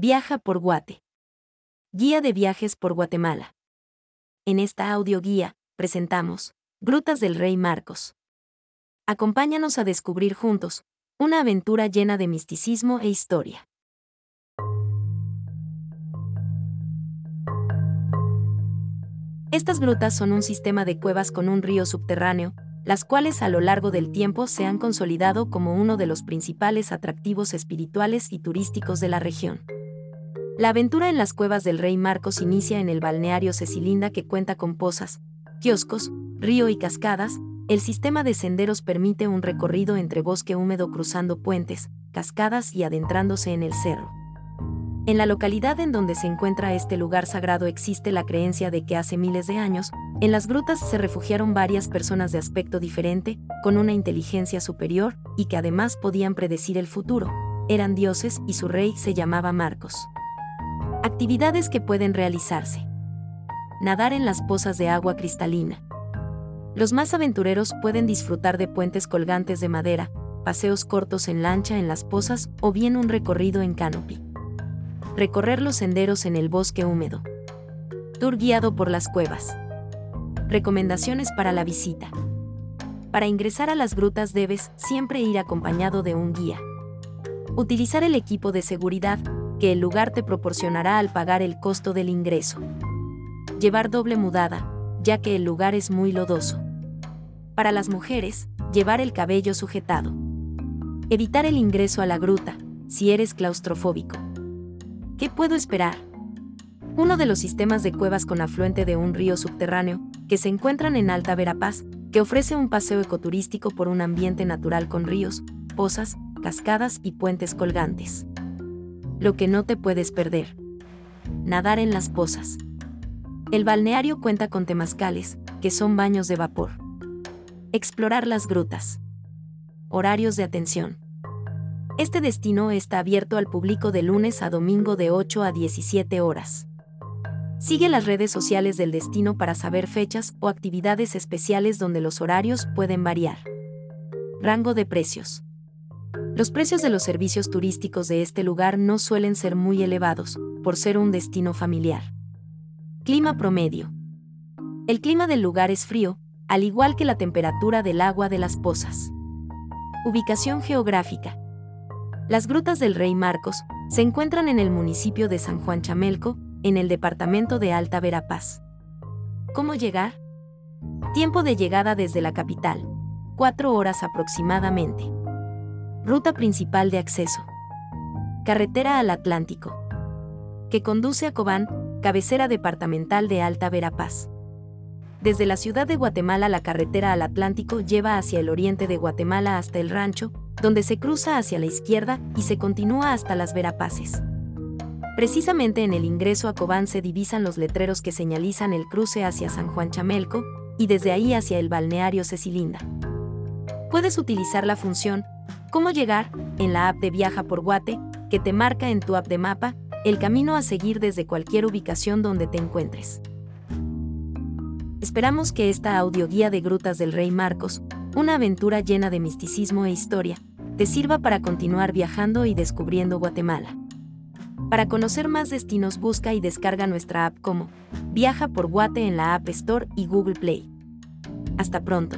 Viaja por Guate. Guía de viajes por Guatemala. En esta audioguía, presentamos Grutas del Rey Marcos. Acompáñanos a descubrir juntos una aventura llena de misticismo e historia. Estas grutas son un sistema de cuevas con un río subterráneo, las cuales a lo largo del tiempo se han consolidado como uno de los principales atractivos espirituales y turísticos de la región. La aventura en las cuevas del Rey Marcos inicia en el balneario Cecilinda que cuenta con pozas, kioscos, río y cascadas, el sistema de senderos permite un recorrido entre bosque húmedo cruzando puentes, cascadas y adentrándose en el cerro. En la localidad en donde se encuentra este lugar sagrado existe la creencia de que hace miles de años, en las grutas se refugiaron varias personas de aspecto diferente, con una inteligencia superior, y que además podían predecir el futuro. Eran dioses y su rey se llamaba Marcos. Actividades que pueden realizarse. Nadar en las pozas de agua cristalina. Los más aventureros pueden disfrutar de puentes colgantes de madera, paseos cortos en lancha en las pozas o bien un recorrido en canopy recorrer los senderos en el bosque húmedo. Tour guiado por las cuevas. Recomendaciones para la visita. Para ingresar a las grutas debes siempre ir acompañado de un guía. Utilizar el equipo de seguridad que el lugar te proporcionará al pagar el costo del ingreso. Llevar doble mudada, ya que el lugar es muy lodoso. Para las mujeres, llevar el cabello sujetado. Evitar el ingreso a la gruta, si eres claustrofóbico. ¿Qué puedo esperar? Uno de los sistemas de cuevas con afluente de un río subterráneo, que se encuentran en Alta Verapaz, que ofrece un paseo ecoturístico por un ambiente natural con ríos, pozas, cascadas y puentes colgantes. Lo que no te puedes perder. Nadar en las pozas. El balneario cuenta con temazcales, que son baños de vapor. Explorar las grutas. Horarios de atención. Este destino está abierto al público de lunes a domingo de 8 a 17 horas. Sigue las redes sociales del destino para saber fechas o actividades especiales donde los horarios pueden variar. Rango de precios. Los precios de los servicios turísticos de este lugar no suelen ser muy elevados, por ser un destino familiar. Clima promedio. El clima del lugar es frío, al igual que la temperatura del agua de las pozas. Ubicación geográfica. Las grutas del Rey Marcos se encuentran en el municipio de San Juan Chamelco, en el departamento de Alta Verapaz. ¿Cómo llegar? Tiempo de llegada desde la capital, 4 horas aproximadamente. Ruta principal de acceso. Carretera al Atlántico. Que conduce a Cobán, cabecera departamental de Alta Verapaz. Desde la ciudad de Guatemala la carretera al Atlántico lleva hacia el oriente de Guatemala hasta el rancho, donde se cruza hacia la izquierda y se continúa hasta las Verapaces. Precisamente en el ingreso a Cobán se divisan los letreros que señalizan el cruce hacia San Juan Chamelco y desde ahí hacia el balneario Cecilinda. Puedes utilizar la función Cómo llegar en la app de Viaja por Guate, que te marca en tu app de mapa el camino a seguir desde cualquier ubicación donde te encuentres. Esperamos que esta audioguía de Grutas del Rey Marcos, una aventura llena de misticismo e historia, te sirva para continuar viajando y descubriendo Guatemala. Para conocer más destinos busca y descarga nuestra app como Viaja por Guate en la App Store y Google Play. Hasta pronto.